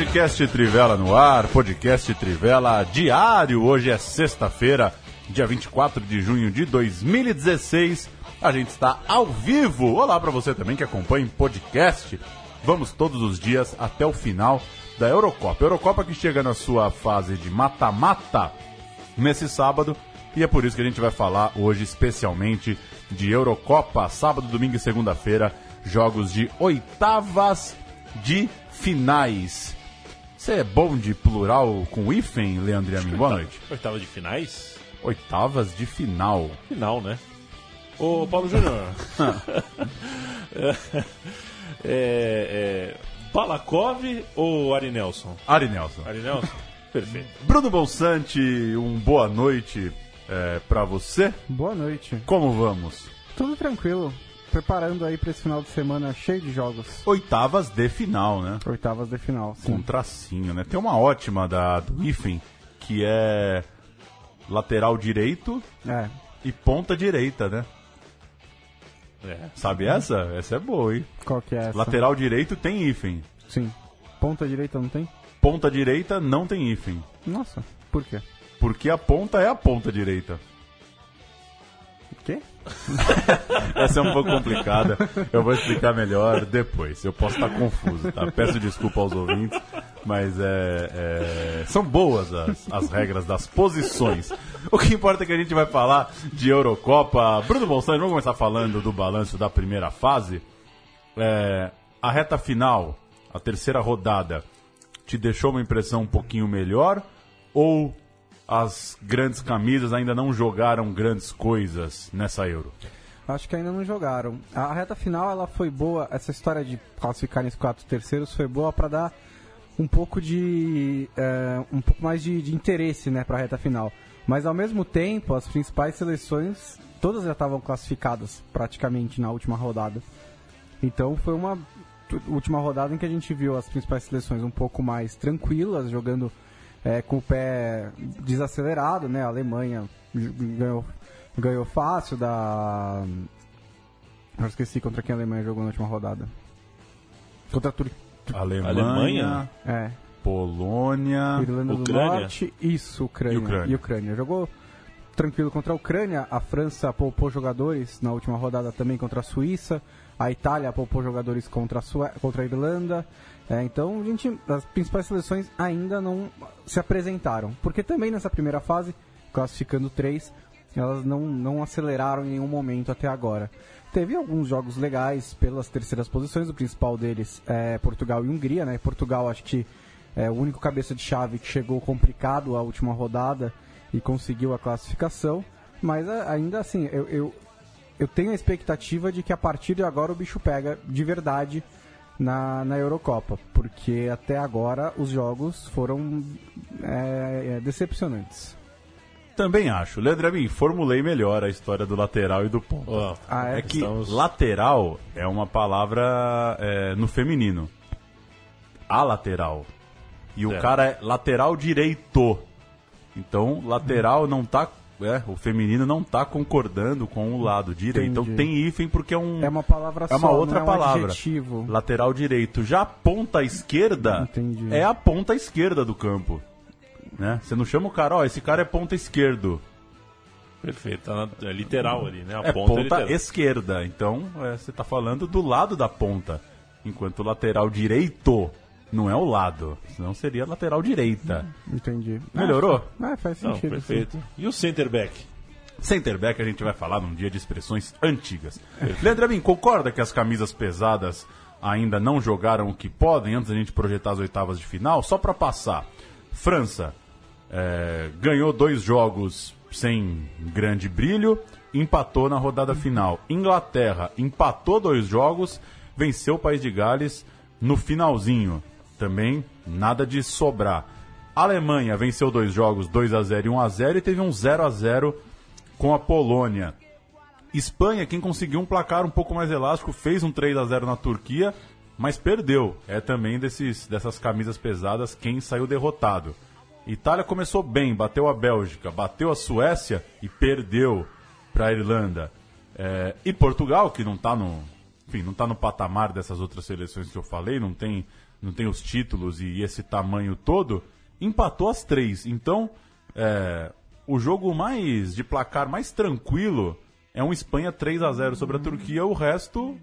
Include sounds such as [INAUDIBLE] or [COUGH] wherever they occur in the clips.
Podcast Trivela no ar, podcast Trivela diário. Hoje é sexta-feira, dia 24 de junho de 2016. A gente está ao vivo. Olá para você também que acompanha em podcast. Vamos todos os dias até o final da Eurocopa. Eurocopa que chega na sua fase de mata-mata nesse sábado. E é por isso que a gente vai falar hoje especialmente de Eurocopa, sábado, domingo e segunda-feira, jogos de oitavas de finais. Você é bom de plural com hífen, Leandro Amin? Boa noite. [LAUGHS] Oitava de finais? Oitavas de final. Final, né? Ô, Paulo Júnior. [LAUGHS] é, é, Balakov ou Ari Nelson? Ari Nelson. Ari Nelson? [LAUGHS] Perfeito. Bruno Bolsante, um boa noite é, para você. Boa noite. Como vamos? Tudo tranquilo preparando aí para esse final de semana cheio de jogos. Oitavas de final, né? Oitavas de final, sim. Com tracinho, né? Tem uma ótima da, do IFEM, que é lateral direito é. e ponta direita, né? É. Sabe essa? Essa é boa, hein? Qual que é essa? Lateral direito tem IFEM. Sim. Ponta direita não tem? Ponta direita não tem IFEM. Nossa, por quê? Porque a ponta é a ponta direita. [LAUGHS] Essa é um pouco complicada. Eu vou explicar melhor depois. Eu posso estar confuso, tá? Peço desculpa aos ouvintes, mas é, é... são boas as, as, regras das posições. O que importa é que a gente vai falar de Eurocopa. Bruno Bolsonaro, vamos começar falando do balanço da primeira fase. É... A reta final, a terceira rodada, te deixou uma impressão um pouquinho melhor? Ou as grandes camisas ainda não jogaram grandes coisas nessa Euro? Acho que ainda não jogaram. A reta final ela foi boa, essa história de classificar os quatro terceiros foi boa para dar um pouco de é, um pouco mais de, de interesse, né, para a reta final. Mas ao mesmo tempo, as principais seleções todas já estavam classificadas praticamente na última rodada. Então foi uma última rodada em que a gente viu as principais seleções um pouco mais tranquilas, jogando é, com o pé desacelerado, né? A Alemanha ganhou, ganhou fácil da. Eu esqueci contra quem a Alemanha jogou na última rodada. Contra a Turquia. Alemanha, Alemanha? É. Polônia, Irlanda Ucrânia? do Norte, isso, Ucrânia. E Ucrânia. E Ucrânia. Jogou tranquilo contra a Ucrânia, a França poupou jogadores na última rodada também contra a Suíça, a Itália poupou jogadores contra a, Sue... contra a Irlanda. É, então, a gente, as principais seleções ainda não se apresentaram, porque também nessa primeira fase, classificando três, elas não, não aceleraram em nenhum momento até agora. Teve alguns jogos legais pelas terceiras posições, o principal deles é Portugal e Hungria, né? Portugal acho que é o único cabeça de chave que chegou complicado à última rodada e conseguiu a classificação, mas ainda assim, eu, eu, eu tenho a expectativa de que a partir de agora o bicho pega de verdade na, na Eurocopa, porque até agora os jogos foram é, é, decepcionantes. Também acho. Leandro Amin, formulei melhor a história do lateral e do ponto. Ó, Ah, É é? que Estamos- lateral é uma palavra é, no feminino. A lateral. E o É. cara é lateral direito. Então, lateral não tá. É, o feminino não tá concordando com o lado direito. Então Entendi. tem hífen porque é um. É uma palavra É uma só, outra não é um palavra. adjetivo. Lateral direito. Já a ponta esquerda Entendi. é a ponta esquerda do campo. Né? Você não chama o cara, ó, esse cara é ponta esquerdo. Perfeito, tá na- é literal ali, né? A é ponta, ponta, é esquerda. Então, é, você está falando do lado da ponta. Enquanto o lateral direito não é o lado. Senão seria lateral direita. Entendi. Melhorou? Ah, faz Não, sentido. perfeito. E o center back? Center back a gente vai falar num dia de expressões antigas. Leandro Amin, concorda que as camisas pesadas ainda não jogaram o que podem antes da gente projetar as oitavas de final? Só para passar. França é, ganhou dois jogos sem grande brilho, empatou na rodada final. Inglaterra empatou dois jogos, venceu o País de Gales no finalzinho. Também nada de sobrar. A Alemanha venceu dois jogos, 2 a 0 e 1 a 0 e teve um 0 a 0 com a Polônia. Espanha, quem conseguiu um placar um pouco mais elástico, fez um 3 a 0 na Turquia, mas perdeu. É também desses, dessas camisas pesadas quem saiu derrotado. Itália começou bem, bateu a Bélgica, bateu a Suécia e perdeu para a Irlanda. É, e Portugal, que não está no, não tá no patamar dessas outras seleções que eu falei, não tem, não tem os títulos e esse tamanho todo, empatou as três. Então, é, o jogo mais de placar mais tranquilo é um Espanha 3 a 0 sobre a Turquia, o resto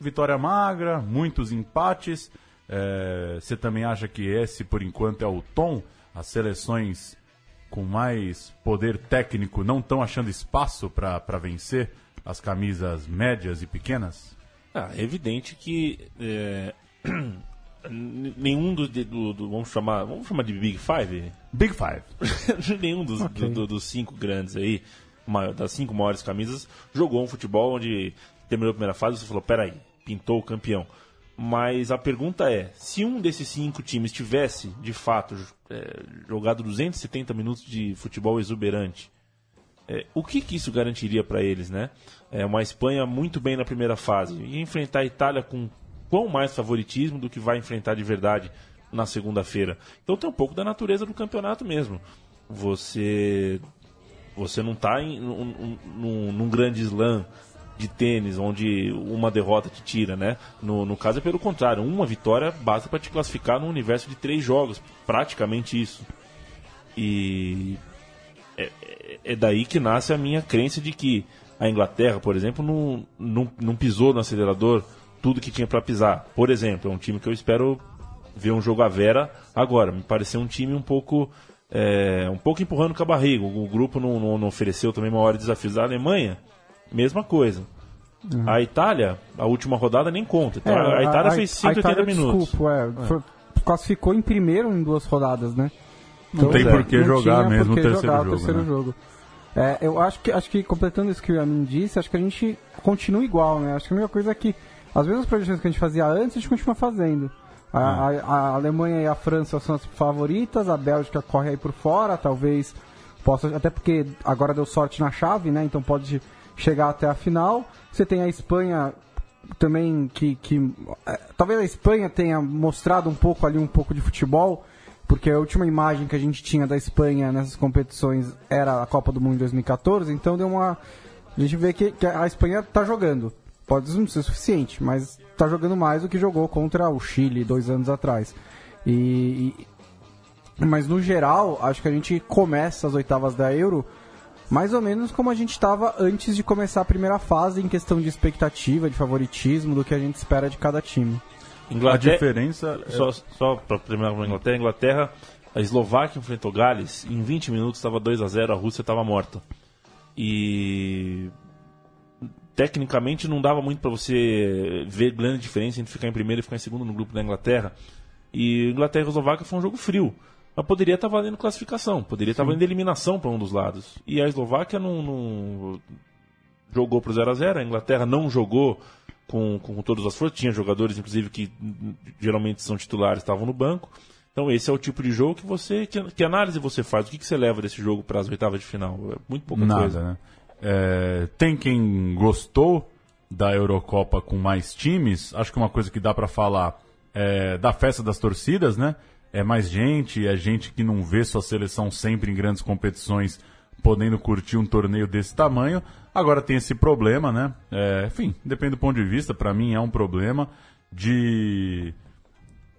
vitória magra, muitos empates. É, você também acha que esse, por enquanto, é o tom? As seleções com mais poder técnico não estão achando espaço para vencer as camisas médias e pequenas? Ah, é evidente que é, [COUGHS] nenhum dos do, do, vamos chamar vamos chamar de Big Five Big Five [LAUGHS] nenhum dos, okay. do, dos cinco grandes aí maior, das cinco maiores camisas jogou um futebol onde terminou a primeira fase você falou peraí pintou o campeão mas a pergunta é se um desses cinco times tivesse de fato é, jogado 270 minutos de futebol exuberante é, o que, que, isso garantiria para eles, né? É uma Espanha muito bem na primeira fase e enfrentar a Itália com quão mais favoritismo do que vai enfrentar de verdade na segunda-feira. Então tem um pouco da natureza do campeonato mesmo. Você você não está num, num, num grande slam de tênis, onde uma derrota te tira, né? No, no caso é pelo contrário, uma vitória basta para te classificar no universo de três jogos, praticamente isso. E é, é, é daí que nasce a minha crença de que a Inglaterra, por exemplo, não, não, não pisou no acelerador tudo que tinha para pisar. Por exemplo, é um time que eu espero ver um jogo à vera agora. Me pareceu um time um pouco é, um pouco empurrando com a barriga. O grupo não, não, não ofereceu também maiores desafios. A Alemanha, mesma coisa. Uhum. A Itália, a última rodada nem conta. Então, é, a Itália a, fez 180 Itália, minutos. Desculpa, é, é. Classificou em primeiro em duas rodadas, né? Então, não tem por que jogar mesmo o terceiro jogar jogo. Terceiro né? jogo. É, eu acho que, acho que, completando isso que o Yamin disse, acho que a gente continua igual, né? Acho que a única coisa é que as mesmas projeções que a gente fazia antes, a gente continua fazendo. A, a, a, Alemanha e a França são as favoritas, a Bélgica corre aí por fora, talvez possa, até porque agora deu sorte na chave, né? Então pode chegar até a final. Você tem a Espanha também que, que é, talvez a Espanha tenha mostrado um pouco ali um pouco de futebol porque a última imagem que a gente tinha da Espanha nessas competições era a Copa do Mundo em 2014, então deu uma. A gente vê que, que a Espanha está jogando. Pode não ser suficiente, mas está jogando mais do que jogou contra o Chile dois anos atrás. E, e, mas no geral, acho que a gente começa as oitavas da Euro mais ou menos como a gente estava antes de começar a primeira fase em questão de expectativa, de favoritismo, do que a gente espera de cada time. Inglaterra, a diferença. É- só, só para terminar com a Inglaterra, Inglaterra, a Eslováquia enfrentou Gales, em 20 minutos estava 2 a 0 a Rússia estava morta. E. Tecnicamente não dava muito para você ver grande diferença entre ficar em primeiro e ficar em segundo no grupo da Inglaterra. E Inglaterra e Eslováquia foi um jogo frio. Mas poderia estar tá valendo classificação, poderia estar tá valendo eliminação para um dos lados. E a Eslováquia não, não jogou para o 0 a 0 a Inglaterra não jogou com, com todas as forças. Tinha jogadores, inclusive, que geralmente são titulares, estavam no banco. Então esse é o tipo de jogo que você. Que, que análise você faz? O que, que você leva desse jogo para as oitavas de final? É muito pouca Nada, coisa. Né? É, tem quem gostou da Eurocopa com mais times. Acho que uma coisa que dá para falar é da festa das torcidas, né? É mais gente, é gente que não vê sua seleção sempre em grandes competições podendo curtir um torneio desse tamanho. Agora tem esse problema, né? É, enfim, depende do ponto de vista, para mim é um problema de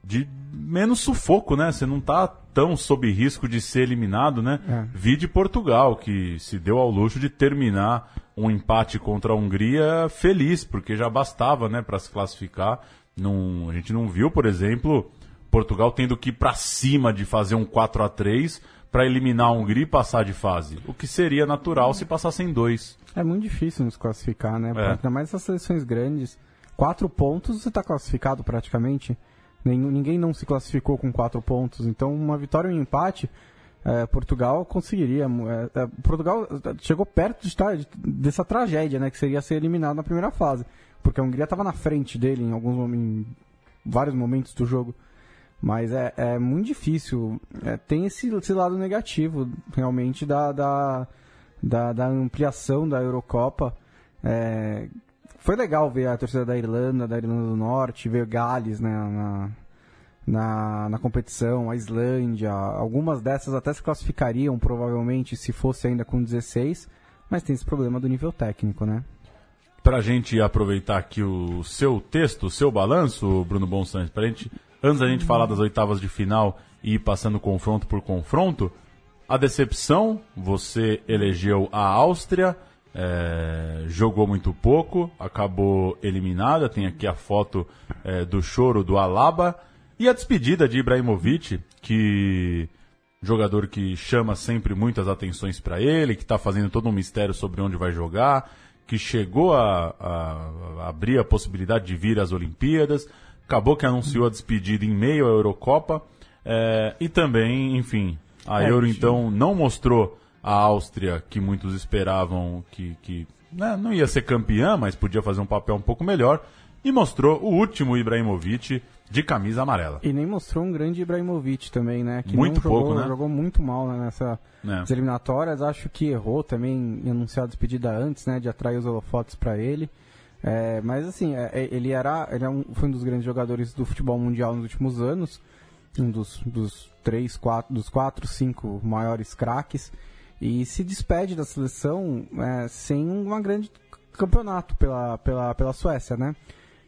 de menos sufoco, né? Você não tá tão sob risco de ser eliminado, né? É. Vi de Portugal, que se deu ao luxo de terminar um empate contra a Hungria feliz, porque já bastava, né, para se classificar. A gente não viu, por exemplo, Portugal tendo que ir para cima de fazer um 4 a 3 para eliminar a Hungria e passar de fase. O que seria natural se passassem dois. É muito difícil nos classificar, né? É. Ainda mais essas seleções grandes. Quatro pontos você está classificado praticamente. Ninguém não se classificou com quatro pontos. Então, uma vitória e um empate, é, Portugal conseguiria. É, é, Portugal chegou perto de estar, dessa tragédia, né? Que seria ser eliminado na primeira fase. Porque a Hungria estava na frente dele em alguns em vários momentos do jogo. Mas é, é muito difícil. É, tem esse, esse lado negativo, realmente, da, da, da, da ampliação da Eurocopa. É, foi legal ver a torcida da Irlanda, da Irlanda do Norte, ver Gales né, na, na, na competição, a Islândia. Algumas dessas até se classificariam, provavelmente, se fosse ainda com 16. Mas tem esse problema do nível técnico, né? Para a gente aproveitar aqui o seu texto, o seu balanço, Bruno Bonsante, para gente antes da gente falar das oitavas de final e ir passando confronto por confronto, a decepção, você elegeu a Áustria, é, jogou muito pouco, acabou eliminada, tem aqui a foto é, do choro do Alaba, e a despedida de Ibrahimovic, que jogador que chama sempre muitas atenções para ele, que está fazendo todo um mistério sobre onde vai jogar, que chegou a, a, a abrir a possibilidade de vir às Olimpíadas, acabou que anunciou a despedida em meio à Eurocopa. É, e também, enfim, a é, Euro então não mostrou a Áustria que muitos esperavam que, que né, não ia ser campeã, mas podia fazer um papel um pouco melhor. E mostrou o último Ibrahimovic de camisa amarela. E nem mostrou um grande Ibrahimovic também, né? Que muito jogou, pouco, né? Jogou muito mal né, nessa é. eliminatórias. Acho que errou também em anunciar a despedida antes, né? De atrair os holofotes para ele. É, mas assim, é, é, ele era, ele é um, foi um dos grandes jogadores do futebol mundial nos últimos anos, um dos, dos três, quatro, dos quatro, cinco maiores craques, e se despede da seleção é, sem um grande campeonato pela, pela, pela Suécia, né?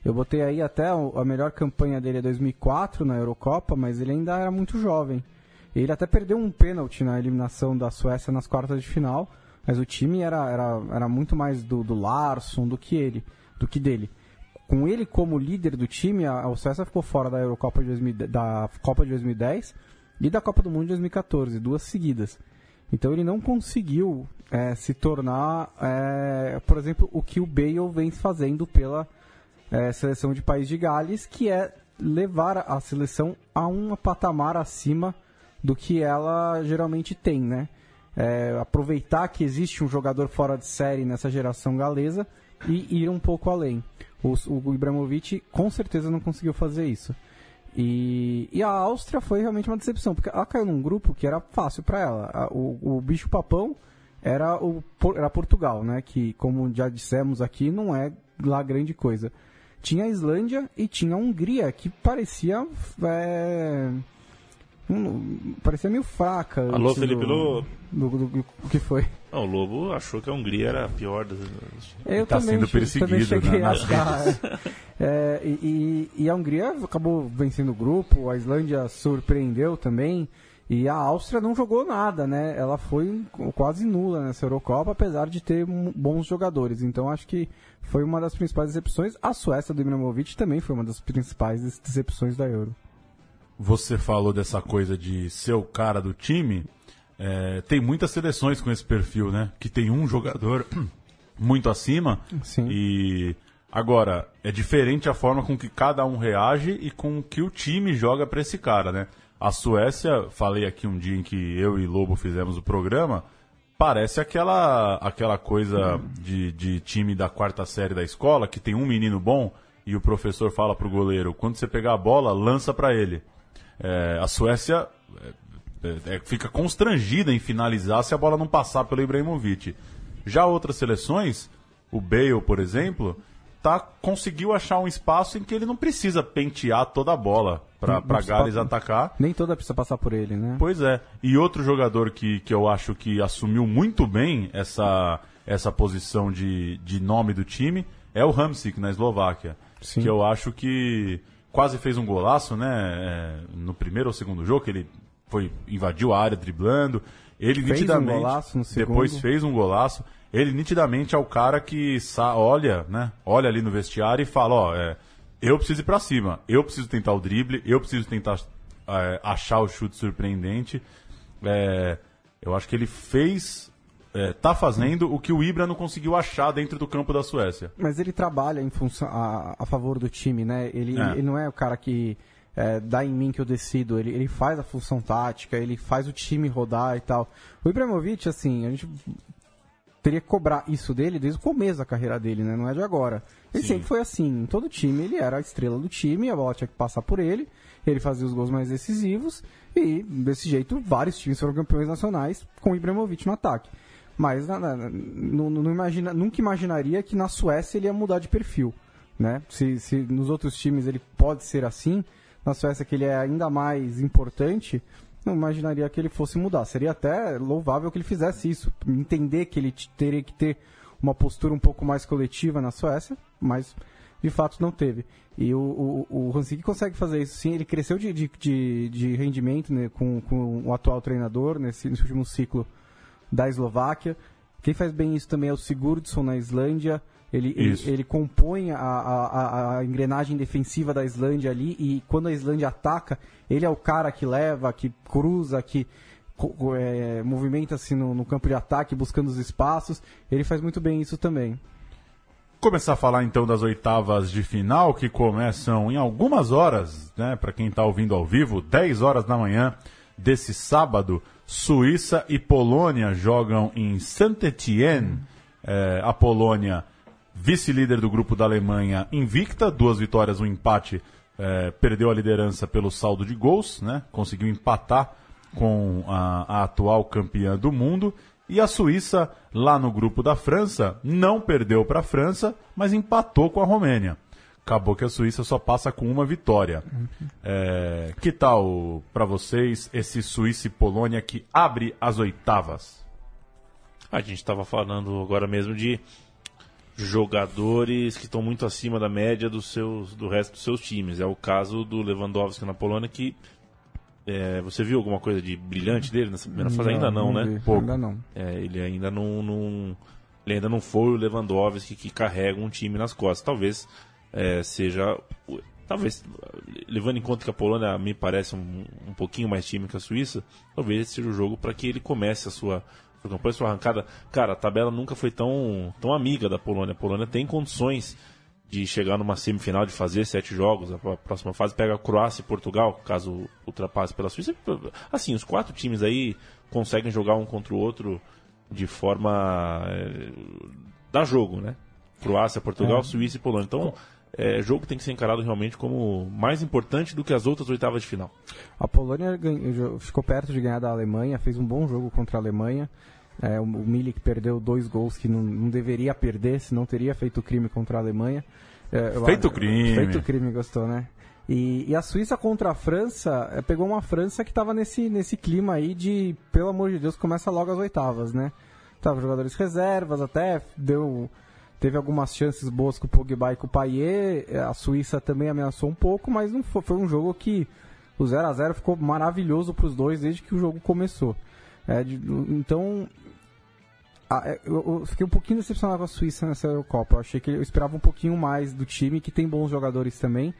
Eu botei aí até a melhor campanha dele é 2004 na Eurocopa, mas ele ainda era muito jovem. Ele até perdeu um pênalti na eliminação da Suécia nas quartas de final, mas o time era, era, era muito mais do, do Larsson do que ele do que dele. Com ele como líder do time, a, a Suécia ficou fora da Eurocopa de 2000, da Copa de 2010 e da Copa do Mundo de 2014, duas seguidas. Então ele não conseguiu é, se tornar, é, por exemplo, o que o Bale vem fazendo pela é, seleção de País de Gales, que é levar a seleção a um patamar acima do que ela geralmente tem, né? É, aproveitar que existe um jogador fora de série nessa geração galesa e ir um pouco além. O, o Ibrahimovic com certeza não conseguiu fazer isso. E, e, a Áustria foi realmente uma decepção, porque ela caiu num grupo que era fácil para ela. O, o bicho papão era, o, era Portugal, né? Que, como já dissemos aqui, não é lá grande coisa. Tinha a Islândia e tinha a Hungria, que parecia. É, um, parecia meio fraca. Alô, Felipe do, Lobo. Do, do, do, o que foi? Não, o Lobo achou que a Hungria era a pior das. Eu tá também, sendo perseguido, também cheguei né? a achar. [LAUGHS] é, e, e, a Hungria acabou vencendo o grupo, a Islândia surpreendeu também. E a Áustria não jogou nada, né? Ela foi quase nula nessa Eurocopa, apesar de ter bons jogadores. Então acho que foi uma das principais decepções. A Suécia do Ibrahimovic também foi uma das principais decepções da Euro você falou dessa coisa de ser o cara do time. É, tem muitas seleções com esse perfil, né? Que tem um jogador [CLEARS THROAT] muito acima. Sim. E agora, é diferente a forma com que cada um reage e com que o time joga para esse cara, né? A Suécia, falei aqui um dia em que eu e Lobo fizemos o programa, parece aquela, aquela coisa de, de time da quarta série da escola, que tem um menino bom e o professor fala pro goleiro, quando você pegar a bola, lança para ele. É, a Suécia é, é, é, fica constrangida em finalizar se a bola não passar pelo Ibrahimovic. Já outras seleções, o Bale, por exemplo, tá, conseguiu achar um espaço em que ele não precisa pentear toda a bola para Gales atacar. Nem toda precisa passar por ele, né? Pois é. E outro jogador que, que eu acho que assumiu muito bem essa, essa posição de, de nome do time é o Hamsik, na Eslováquia. Sim. Que eu acho que quase fez um golaço, né? É, no primeiro ou segundo jogo, que ele foi invadiu a área driblando. Ele fez nitidamente um golaço no segundo. depois fez um golaço. Ele nitidamente é o cara que olha, né? Olha ali no vestiário e fala, ó, é, eu preciso ir para cima, eu preciso tentar o drible, eu preciso tentar é, achar o chute surpreendente. É, eu acho que ele fez é, tá fazendo o que o Ibra não conseguiu achar dentro do campo da Suécia. Mas ele trabalha em função a, a favor do time, né? Ele, é. ele não é o cara que é, dá em mim que eu decido. Ele, ele faz a função tática, ele faz o time rodar e tal. O Ibrahimovic, assim, a gente teria que cobrar isso dele desde o começo da carreira dele, né? Não é de agora. Ele Sim. sempre foi assim. Em todo time, ele era a estrela do time, a bola tinha que passar por ele, ele fazia os gols mais decisivos, e desse jeito, vários times foram campeões nacionais com o Ibrahimovic no ataque. Mas na- na- não imagina, nunca imaginaria que na Suécia ele ia mudar de perfil. Né? Se, se nos outros times ele pode ser assim, na Suécia que ele é ainda mais importante, não imaginaria que ele fosse mudar. Seria até louvável que ele fizesse isso. Entender que ele teria que ter uma postura um pouco mais coletiva na Suécia, mas de fato não teve. E o, o, o consegue fazer isso sim. Ele cresceu de, de, de, de rendimento né, com, com o atual treinador nesse, nesse último ciclo da Eslováquia. Quem faz bem isso também é o Sigurdsson na Islândia. Ele, ele, ele compõe a, a, a- engrenagem defensiva da Islândia ali e quando a Islândia ataca, ele é o cara que leva, que cruza, que é, movimenta-se no, no campo de ataque, buscando os espaços. Ele faz muito bem isso também. Começar a falar então das oitavas de final que começam em algumas horas, né? Para quem está ouvindo ao vivo, 10 horas da manhã desse sábado, Suíça e Polônia jogam em Saint-Étienne. É, a Polônia, vice-líder do grupo da Alemanha, invicta, duas vitórias, um empate, é, perdeu a liderança pelo saldo de gols, né? Conseguiu empatar com a, a atual campeã do mundo. E a Suíça, lá no grupo da França, não perdeu para a França, mas empatou com a Romênia. Acabou que a Suíça só passa com uma vitória. É, que tal para vocês esse Suíça e Polônia que abre as oitavas? A gente estava falando agora mesmo de jogadores que estão muito acima da média dos seus, do resto dos seus times. É o caso do Lewandowski na Polônia que é, você viu alguma coisa de brilhante dele nessa primeira fase? Ainda não, né? vi, Pouco. Ainda não. É, ele ainda não, não- ele ainda não foi o Lewandowski que carrega um time nas costas. Talvez é, seja. Talvez, levando em conta que a Polônia me parece um, um pouquinho mais time que a Suíça, talvez esse seja o jogo para que ele comece a sua, sua campanha, sua arrancada. Cara, a tabela nunca foi tão, tão amiga da Polônia. A Polônia tem condições de chegar numa semifinal, de fazer sete jogos. A próxima fase pega a Croácia e Portugal, caso ultrapasse pela Suíça. Assim, os quatro times aí conseguem jogar um contra o outro de forma. É, dá jogo, né? Croácia, Portugal, Suíça e Polônia. Então, é jogo que tem que ser encarado realmente como mais importante do que as outras oitavas de final. A Polônia ganhou- ficou perto de ganhar da Alemanha, fez um bom jogo contra a Alemanha. É, o, o Milik perdeu dois gols que não, não deveria perder, senão teria feito crime contra a Alemanha. É, eu- Feito crime. Feito crime, gostou, né? E, e a Suíça contra a França, é, pegou uma França que estava nesse, nesse clima aí de, pelo amor de Deus, começa logo as oitavas, né? Tava jogadores reservas, até deu teve algumas chances boas com o Pogba e com o Payet. A Suíça também ameaçou um pouco, mas não foi, foi um jogo que o 0 a 0 ficou maravilhoso para os dois desde que o jogo começou. É, então, a- é, eu, eu fiquei um pouquinho decepcionado com a Suíça nessa Eurocopa. Eu achei que eu esperava um pouquinho mais do time, que tem bons jogadores também.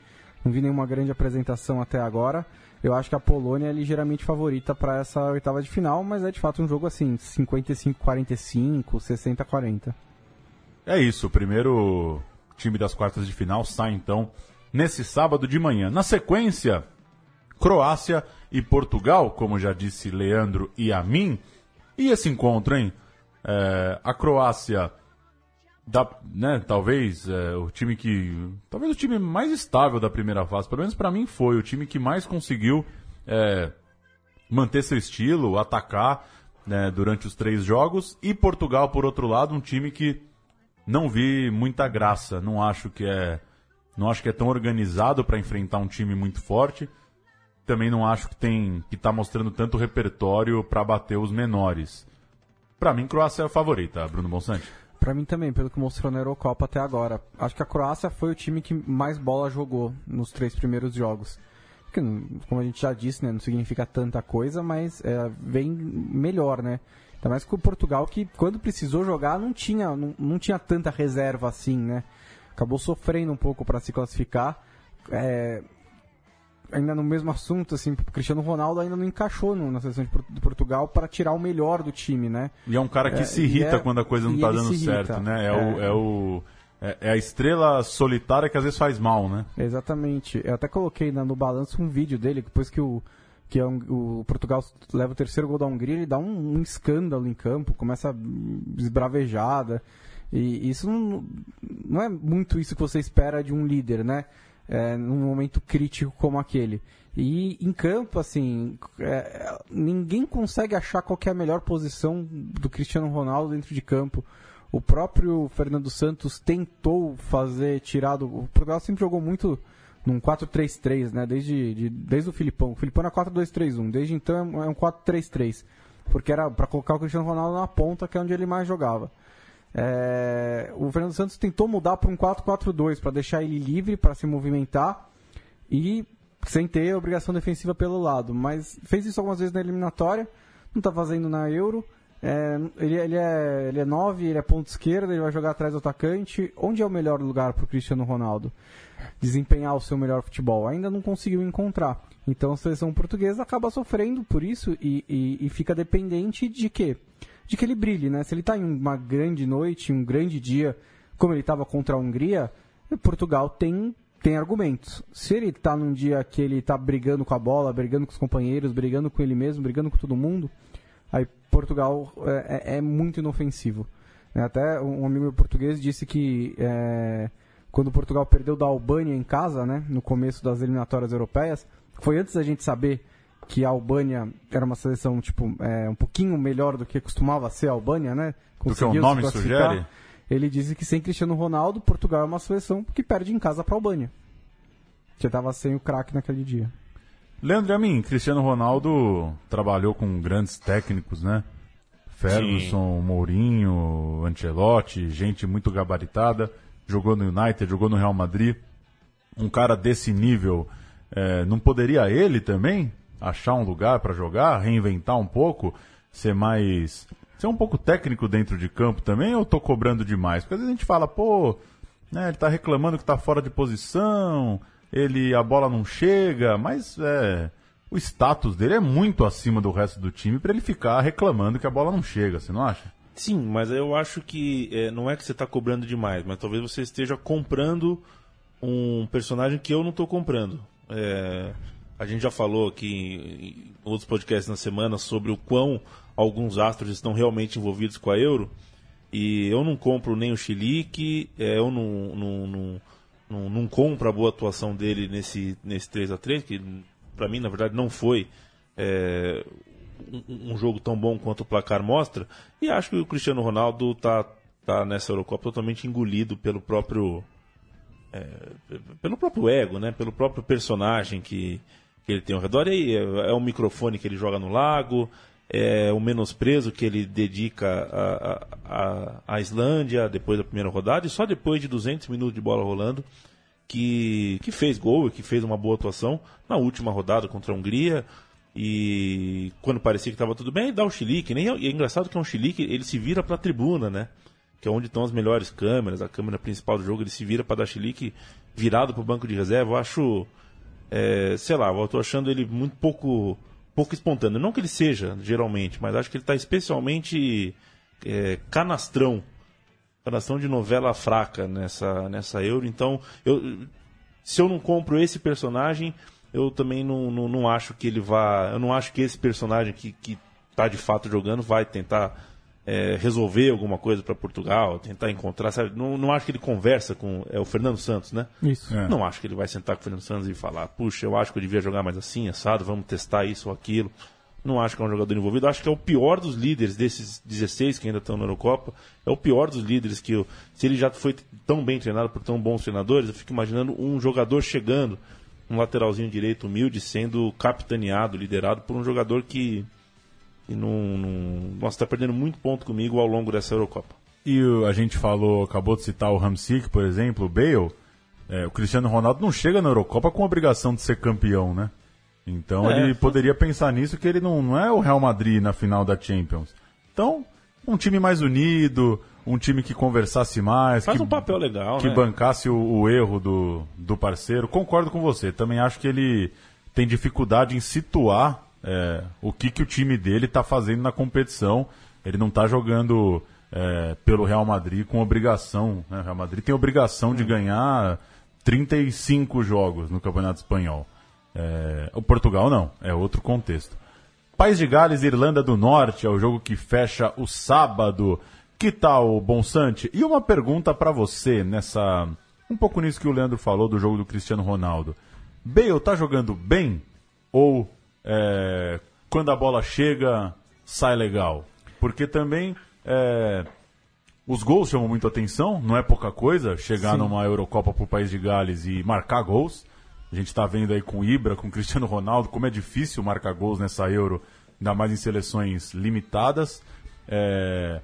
Não vi nenhuma grande apresentação até agora. Eu acho que a Polônia é ligeiramente favorita para essa oitava de final, mas é de fato um jogo assim, 55-45, 60-40. É isso, o primeiro time das quartas de final sai então nesse sábado de manhã. Na sequência, Croácia e Portugal, como já disse Leandro e a mim. E esse encontro, hein? É, a Croácia, da, né, talvez é, o time que. Talvez o time mais estável da primeira fase, pelo menos para mim foi, o time que mais conseguiu é, manter seu estilo, atacar né, durante os três jogos. E Portugal, por outro lado, um time que não vi muita graça. Não acho que é, não acho que é tão organizado para enfrentar um time muito forte. Também não acho que tem que tá mostrando tanto repertório para bater os menores. Para mim, Croácia é a favorita, Bruno Bonsante. Pra mim também, pelo que mostrou na Eurocopa até agora. Acho que a Croácia foi o time que mais bola jogou nos três primeiros jogos. Como a gente já disse, né, não significa tanta coisa, mas é, vem melhor, né? Ainda mais que o Portugal, que quando precisou jogar, não tinha, não, não tinha tanta reserva assim, né? Acabou sofrendo um pouco para se classificar. É, ainda no mesmo assunto, assim, o Cristiano Ronaldo ainda não encaixou no- na seleção de, Por- de Portugal para tirar o melhor do time, né? E é um cara que É, se irrita é- quando a coisa não e tá ele dando irrita. certo, né? É, É. O, é, o, é, é a estrela solitária que às vezes faz mal, né? Exatamente. Eu até coloquei na- no balanço um vídeo dele, depois que o, que é o Portugal leva o terceiro gol da Hungria, ele dá um, um escândalo em campo, começa esbravejada. E isso não, não, é muito isso que você espera de um líder, né? É, num momento crítico como aquele. E em campo, assim, é, ninguém consegue achar qual é a melhor posição do Cristiano Ronaldo dentro de campo. O próprio Fernando Santos tentou fazer, tirado. O Portugal sempre jogou muito num 4-3-3, né? Desde, de, desde o Filipão. O Filipão era 4-2-3-1. Desde então é um 4-3-3. Porque era para colocar o Cristiano Ronaldo na ponta, que é onde ele mais jogava. É, o Fernando Santos tentou mudar para um 4-4-2 para deixar ele livre para se movimentar e sem ter obrigação defensiva pelo lado. Mas fez isso algumas vezes na eliminatória, não está fazendo na Euro. É, ele, ele, é, ele é 9, ele é ponto esquerda, ele vai jogar atrás do atacante. Onde é o melhor lugar para o Cristiano Ronaldo desempenhar o seu melhor futebol? Ainda não conseguiu encontrar. Então a seleção portuguesa acaba sofrendo por isso e, e, e fica dependente de quê? De que ele brilhe, né? Se ele está em uma grande noite, um grande dia, como ele estava contra a Hungria, Portugal tem tem argumentos. Se ele está num dia que ele está brigando com a bola, brigando com os companheiros, brigando com ele mesmo, brigando com todo mundo, aí Portugal é, é, é muito inofensivo. Até um amigo português disse que é, quando Portugal perdeu da Albânia em casa, né, no começo das eliminatórias europeias, foi antes da gente saber que a Albânia era uma seleção tipo é, um pouquinho melhor do que costumava ser a Albânia, né? Do que o nome sugere? Ele disse que sem Cristiano Ronaldo, Portugal é uma seleção que perde em casa para a Albânia. Que estava sem o craque naquele dia. Leandro a mim, Cristiano Ronaldo trabalhou com grandes técnicos, né? Ferguson, Sim. Mourinho, Ancelotti, gente muito gabaritada. Jogou no United, jogou no Real Madrid. Um cara desse nível, é, não poderia ele também achar um lugar para jogar, reinventar um pouco, ser mais ser um pouco técnico dentro de campo também ou tô cobrando demais? Porque às vezes a gente fala, pô, né, ele tá reclamando que tá fora de posição, ele a bola não chega, mas é, o status dele é muito acima do resto do time para ele ficar reclamando que a bola não chega, você não acha? Sim, mas eu acho que é, não é que você está cobrando demais, mas talvez você esteja comprando um personagem que eu não estou comprando. É, a gente já falou aqui em outros podcasts na semana sobre o quão alguns astros estão realmente envolvidos com a Euro. E eu não compro nem o Chilique, é, eu não, não, não, não, não compro a boa atuação dele nesse, nesse 3 a 3 que para mim, na verdade, não foi é, um, um, jogo tão bom quanto o placar mostra. E acho que o Cristiano Ronaldo tá, tá nessa Eurocopa totalmente engolido pelo próprio. É, pelo próprio ego, né? pelo próprio personagem que, que ele tem ao redor. E aí, é, é o microfone que ele joga no lago, é, o menosprezo que ele dedica à Islândia depois da primeira rodada e só depois de 200 minutos de bola rolando que, que fez gol e que fez uma boa atuação na última rodada contra a Hungria e quando parecia que estava tudo bem, dá o chilique. Nem, e é engraçado que é um chilique, ele se vira para a tribuna, né? Que é onde estão as melhores câmeras, a câmera principal do jogo, ele se vira para dar chilique virado para o banco de reserva. Eu acho, é, sei lá, eu estou achando ele muito pouco pouco espontâneo. Não que ele seja, geralmente, mas acho que ele está especialmente é, canastrão. Canastrão de novela fraca nessa, nessa Euro. Então, eu, se eu não compro esse personagem, eu também não, não, não acho que ele vá. Eu não acho que esse personagem que, que tá de fato jogando vai tentar é, resolver alguma coisa para Portugal, tentar encontrar, sabe? Não, não acho que ele conversa com é o Fernando Santos, né? Isso. É. Não acho que ele vai sentar com o Fernando Santos e falar, puxa, eu acho que eu devia jogar mais assim, assado, vamos testar isso ou aquilo. Não acho que é um jogador envolvido. Acho que é o pior dos líderes desses 16 que ainda estão na Eurocopa. É o pior dos líderes que eu, se ele já foi tão bem treinado por tão bons treinadores, eu fico imaginando um jogador chegando, um lateralzinho direito humilde, sendo capitaneado, liderado por um jogador que não, não... Nossa, tá perdendo muito ponto comigo ao longo dessa Eurocopa. E a gente falou, acabou de citar o Ramsik, por exemplo, o Bale. É, o Cristiano Ronaldo não chega na Eurocopa com a obrigação de ser campeão, né? Então é, ele poderia pensar nisso que ele não, não é o Real Madrid na final da Champions. Então, um time mais unido, um time que conversasse mais. Faz que, um papel legal, Que né? bancasse o, o, erro do, do parceiro. Concordo com você. Também acho que ele tem dificuldade em situar é, o que, que o time dele está fazendo na competição. Ele não está jogando é, pelo Real Madrid com obrigação. Né? O Real Madrid tem obrigação de hum. ganhar 35 jogos no Campeonato Espanhol. É, o Portugal não, é outro contexto. País de Gales Irlanda do Norte é o jogo que fecha o sábado. Que tal, Bonsante? E uma pergunta para você nessa. Um pouco nisso que o Leandro falou do jogo do Cristiano Ronaldo. Bale tá jogando bem? Ou é, quando a bola chega, sai legal? Porque também é, os gols chamam muito atenção, não é pouca coisa chegar Sim. numa Eurocopa pro País de Gales e marcar gols. A gente está vendo aí com o Ibra, com o Cristiano Ronaldo, como é difícil marcar gols nessa Euro, ainda mais em seleções limitadas. É...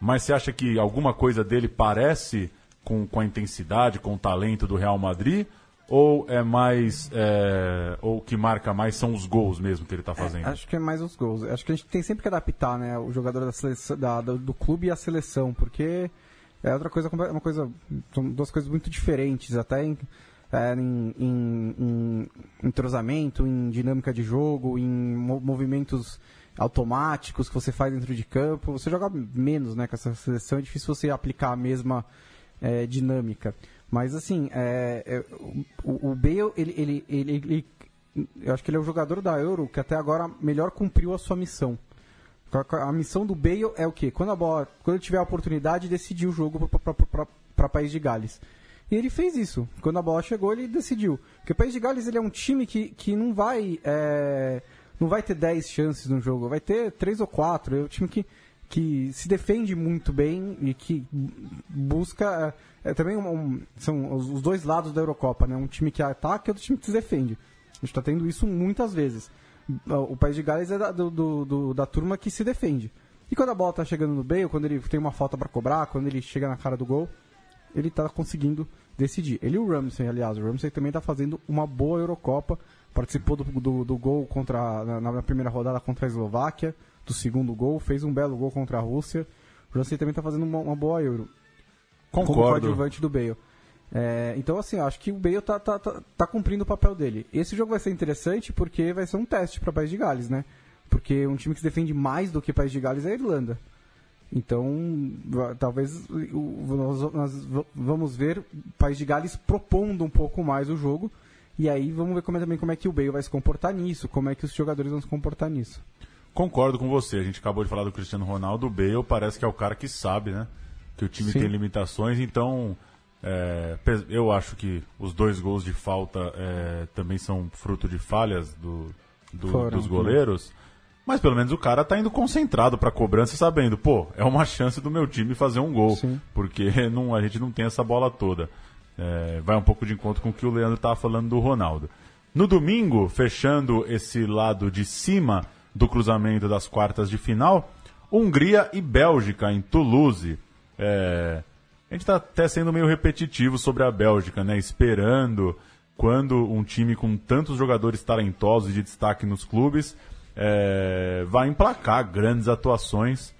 Mas você acha que alguma coisa dele parece com, com a intensidade, com o talento do Real Madrid? Ou é mais. É... Ou o que marca mais são os gols mesmo que ele está fazendo? É, acho que é mais os gols. Acho que a gente tem sempre que adaptar né, o jogador da seleção, da, do, do clube e a seleção, porque é outra coisa, uma coisa. São duas coisas muito diferentes, até em é, em, em, em, entrosamento, em dinâmica de jogo, em movimentos automáticos que você faz dentro de campo. Você joga menos né, com essa seleção, é difícil você aplicar a mesma é, dinâmica. Mas assim, é, é o, o, Bale, ele, ele, ele, ele, eu acho que ele é o jogador da Euro que até agora melhor cumpriu a sua missão. A missão do Bale é o quê? Quando a bola, quando ele tiver a oportunidade, decidir o jogo para País de Gales. E ele fez isso. Quando a bola chegou, ele decidiu. Porque o País de Gales ele é um time que, que não vai. É, não vai ter 10 chances no jogo, vai ter 3 ou 4. É um time que, que se defende muito bem e que busca. É, é também um, um, são os dois lados da Eurocopa, né? Um time que ataca e outro time que se defende. A gente está tendo isso muitas vezes. O País de Gales é da, do, do, do, da turma que se defende. E quando a bola está chegando no meio, quando ele tem uma falta para cobrar, quando ele chega na cara do gol, ele está conseguindo decidir. Ele e o Ramsey, aliás, o Ramsey também está fazendo uma boa Eurocopa, participou do, do, do gol contra, na, na, primeira rodada contra a Eslováquia, do segundo gol, fez um belo gol contra a Rússia. O Ramsey também está fazendo uma, uma, boa Euro. Concordo. Como coadjuvante do Bale. É, então, assim, acho que o Bale tá, tá, tá, tá, cumprindo o papel dele. Esse jogo vai ser interessante porque vai ser um teste para o País de Gales, né? Porque um time que se defende mais do que o País de Gales é a Irlanda. Então, talvez nós, vamos ver o País de Gales propondo um pouco mais o jogo. E aí vamos ver como é, também como é que o Bale vai se comportar nisso, como é que os jogadores vão se comportar nisso. Concordo com você. A gente acabou de falar do Cristiano Ronaldo. O Bale parece que é o cara que sabe, né? Que o time Sim. tem limitações. Então, é, eu acho que os dois gols de falta é, também são fruto de falhas do, do, Foram, dos goleiros. Né? Mas pelo menos o cara tá indo concentrado pra cobrança, sabendo, pô, é uma [LAUGHS] chance do meu time fazer um gol. Sim. Porque não, a gente não tem essa bola toda. É, vai um pouco de encontro com o que o Leandro tava falando do Ronaldo. No domingo, fechando esse lado de cima do cruzamento das quartas de final, Hungria e Bélgica em Toulouse. É, a gente está até sendo meio repetitivo sobre a Bélgica, né? Esperando quando um time com tantos jogadores talentosos de destaque nos clubes é, vai emplacar grandes atuações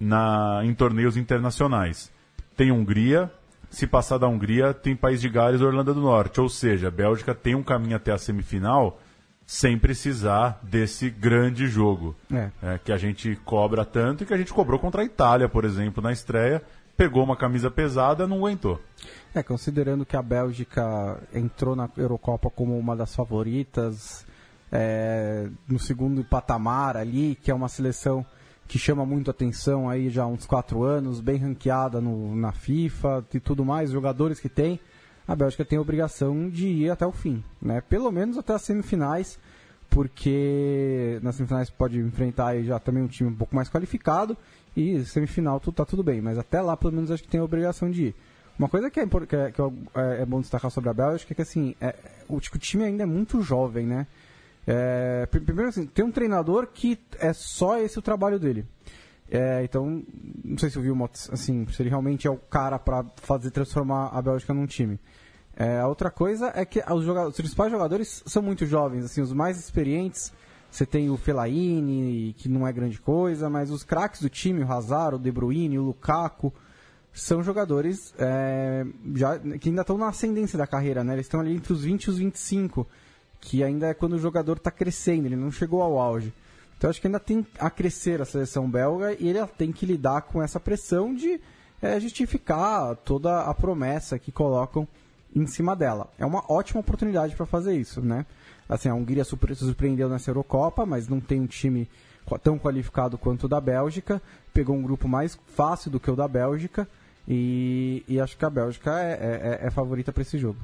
na, em torneios internacionais. Tem Hungria, se passar da Hungria, tem País de Gales e Orlando do Norte. Ou seja, a Bélgica tem um caminho até a semifinal sem precisar desse grande jogo é. É, que a gente cobra tanto e que a gente cobrou contra a Itália, por exemplo, na estreia. Pegou uma camisa pesada, não aguentou. É, considerando que a Bélgica entrou na Eurocopa como uma das favoritas, é, no segundo patamar ali, que é uma seleção que chama muito atenção aí já há uns quatro anos, bem ranqueada no, na FIFA e tudo mais, jogadores que tem, a Bélgica tem a obrigação de ir até o fim, né? Pelo menos até as semifinais, porque nas semifinais pode enfrentar aí já também um time um pouco mais qualificado e semifinal tá tudo bem, mas até lá pelo menos acho que tem a obrigação de ir. Uma coisa que é, que é, que é, é bom destacar sobre a Bélgica é que assim, é, o, o time ainda é muito jovem, né? É, primeiro assim, tem um treinador que é só esse o trabalho dele. É, então, não sei se o Wilmot, assim, se ele realmente é o cara para fazer transformar a Bélgica num time. É, a outra coisa é que os, os, principais jogadores são muito jovens, assim, os mais experientes. Você tem o Fellaini, que não é grande coisa, mas os craques do time, o Hazard, o De Bruyne, o Lukaku, são jogadores é, já, que ainda estão na ascendência da carreira, né? Eles estão ali entre os 20 e os 25 que ainda é quando o jogador está crescendo, ele não chegou ao auge. Então acho que ainda tem a crescer a seleção belga e ele tem que lidar com essa pressão de é, justificar toda a promessa que colocam em cima dela. É uma ótima oportunidade para fazer isso, né? Assim, a Hungria surpreendeu nessa Eurocopa, mas não tem um time tão qualificado quanto o da Bélgica. Pegou um grupo mais fácil do que o da Bélgica. E, e acho que a Bélgica é, é, é favorita para esse jogo.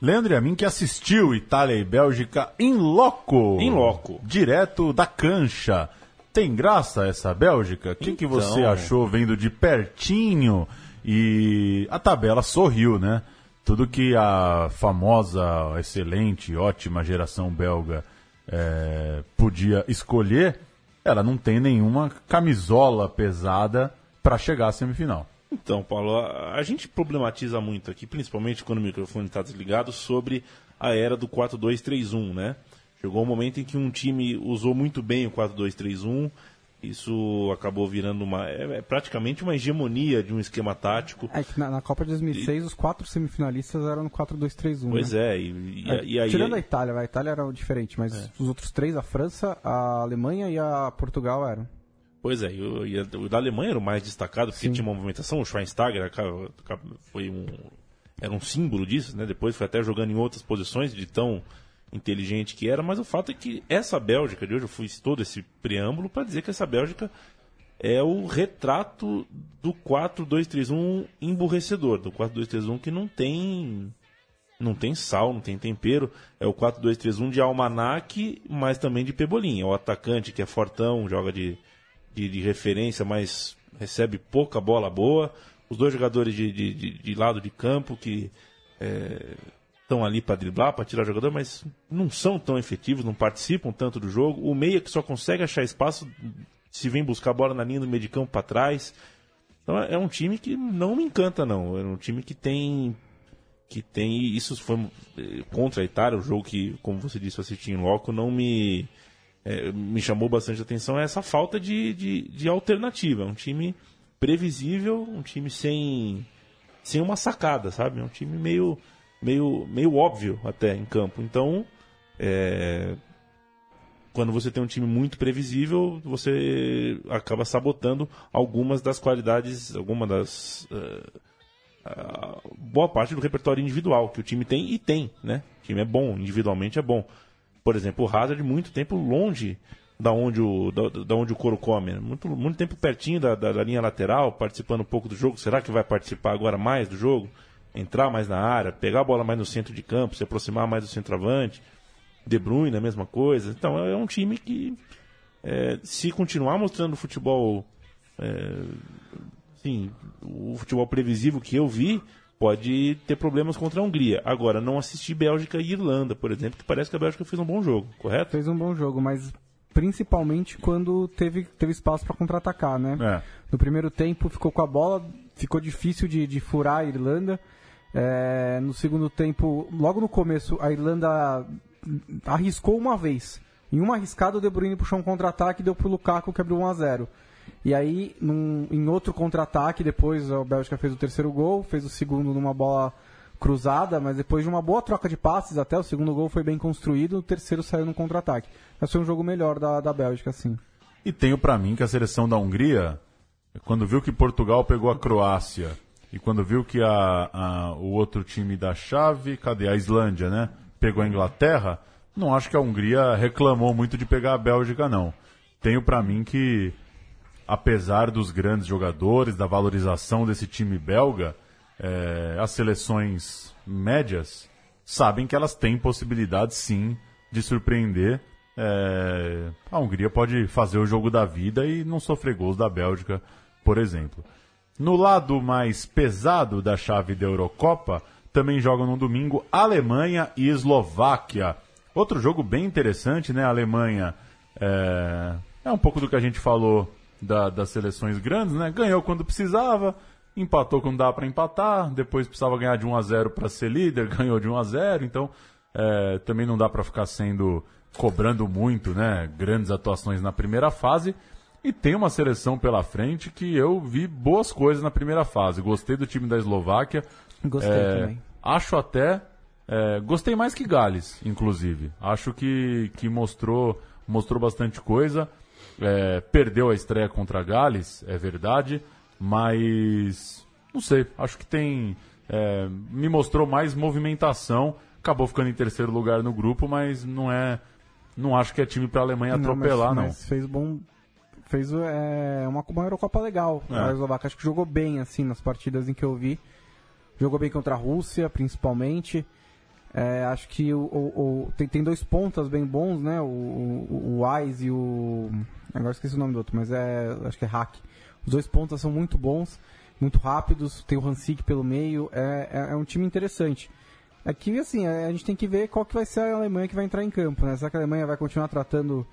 Leandro e a mim que assistiu Itália e Bélgica em loco. Em loco. Direto da cancha. Tem graça essa Bélgica? O que, então... que você então. achou vendo de pertinho? E a tabela sorriu, né? Tudo que a famosa, excelente, ótima geração belga é, podia escolher, ela não tem nenhuma camisola pesada para chegar à semifinal. Então, Paulo, a, a, gente problematiza muito aqui, principalmente quando o microfone está desligado, sobre a era do 4-2-3-1, né? Chegou um momento em que um time usou muito bem o 4-2-3-1 isso acabou virando uma. É, é, praticamente uma hegemonia de um esquema tático. É que na, na Copa de 2006 e... os quatro semifinalistas eram no 4-2-3-1. Pois né? é, e, e, é, e aí. Tirando a Itália, a Itália era diferente, mas é. os outros três, a França, a Alemanha e a Portugal eram. Pois é, e o, da Alemanha era o mais destacado, porque Sim. tinha uma movimentação, o Schweinsteiger foi um, era um símbolo disso, né? Depois foi até jogando em outras posições de tão inteligente que era, mas o fato é que essa Bélgica de hoje, eu fiz todo esse preâmbulo para dizer que essa Bélgica é o retrato do 4-2-3-1 emburrecedor, do 4-2-3-1 que não tem não tem sal, não tem tempero, é o 4-2-3-1 de almanac, mas também de pebolim, é o atacante que é fortão, joga de, de, de referência, mas recebe pouca bola boa, os dois jogadores de, de, de, de lado de campo que é, estão ali para driblar, para tirar o jogador, mas não são tão efetivos, não participam tanto do jogo. O meia que só consegue achar espaço se vem buscar a bola na linha do meio de campo para trás. Então é um time que não me encanta não. É um time que tem que tem isso foi eh, contra a Itália, o jogo que, como você disse, eu assisti em loco, não me é, me chamou bastante atenção é essa falta de, de, de alternativa. É um time previsível, um time sem sem uma sacada, sabe? É um time meio meio, meio óbvio até em campo. Então, é, quando você tem um time muito previsível, você acaba sabotando algumas das qualidades, alguma das. Uh, uh, boa parte do repertório individual que o time tem e tem, né? O time é bom, individualmente é bom. Por exemplo, o Hazard muito tempo longe da onde o, da, da onde o couro come, né? muito, muito tempo pertinho da, da, da linha lateral, participando um pouco do jogo. Será que vai participar agora mais do jogo? entrar mais na área, pegar a bola mais no centro de campo, se aproximar mais do centroavante. De Bruyne, a mesma coisa. Então é um time que, é, se continuar mostrando futebol, é, sim, o futebol previsível que eu vi, pode ter problemas contra a Hungria. Agora, não assisti Bélgica e Irlanda, por exemplo, que parece que a Bélgica fez um bom jogo, correto? Fez um bom jogo, mas principalmente quando teve, teve espaço para contra-atacar, né? É. No primeiro tempo ficou com a bola, ficou difícil de, de furar a Irlanda. É, no segundo tempo, logo no começo, a Irlanda arriscou uma vez. Em uma arriscada, o De Bruyne puxou um contra-ataque e deu pro Lukaku que abriu 1 a 0 E aí, num, em outro contra-ataque, depois a Bélgica fez o terceiro gol, fez o segundo numa bola cruzada, mas depois de uma boa troca de passes, até o segundo gol foi bem construído, o terceiro saiu no contra-ataque. Mas foi um jogo melhor da, da Bélgica, sim. E tenho para mim que a seleção da Hungria, quando viu que Portugal pegou a Croácia e quando viu que a, a, o outro time da chave, cadê? A Islândia, né? Pegou a Inglaterra, não acho que a Hungria reclamou muito de pegar a Bélgica, não. Tenho para mim que, apesar dos grandes jogadores, da valorização desse time belga, é, as seleções médias sabem que elas têm possibilidade sim de surpreender. É, a Hungria pode fazer o jogo da vida e não sofrer gols da Bélgica, por exemplo. No lado mais pesado da chave da Eurocopa, também jogam no domingo Alemanha e Eslováquia. Outro jogo bem interessante, né? A Alemanha é, é um pouco do que a gente falou da, das seleções grandes, né? Ganhou quando precisava, empatou quando dava para empatar, depois precisava ganhar de 1 a 0 para ser líder, [LAUGHS] ganhou de 1 a 0, então é, também não dá para ficar sendo cobrando muito, né? Grandes atuações na primeira fase. E tem uma seleção pela frente que eu vi boas coisas na primeira fase. Gostei do time da Eslováquia. Gostei é, também. Acho até. É, gostei mais que Gales, inclusive. Acho que, que mostrou, mostrou bastante coisa. É, perdeu a estreia contra Gales, é verdade. Mas. Não sei. Acho que tem. É, me mostrou mais movimentação acabou ficando em terceiro lugar no grupo, mas não é. Não acho que é time para a Alemanha atropelar, não. Mas, mas fez bom. Fez é, uma, uma Eurocopa legal. É. A Eslováquia acho que jogou bem, assim, nas partidas em que eu vi. Jogou bem contra a Rússia, principalmente. É, acho que o, o- o- tem, tem dois pontas bem bons, né? O, o, o Wise e o. Agora esqueci o nome do outro, mas é. Acho que é Hack. Os dois pontas são muito bons, muito rápidos. Tem o Hansik pelo meio. É, é, é um time interessante. É que, assim, é, a gente tem que ver qual que vai ser a Alemanha que vai entrar em campo, né? Será que a Alemanha vai continuar tratando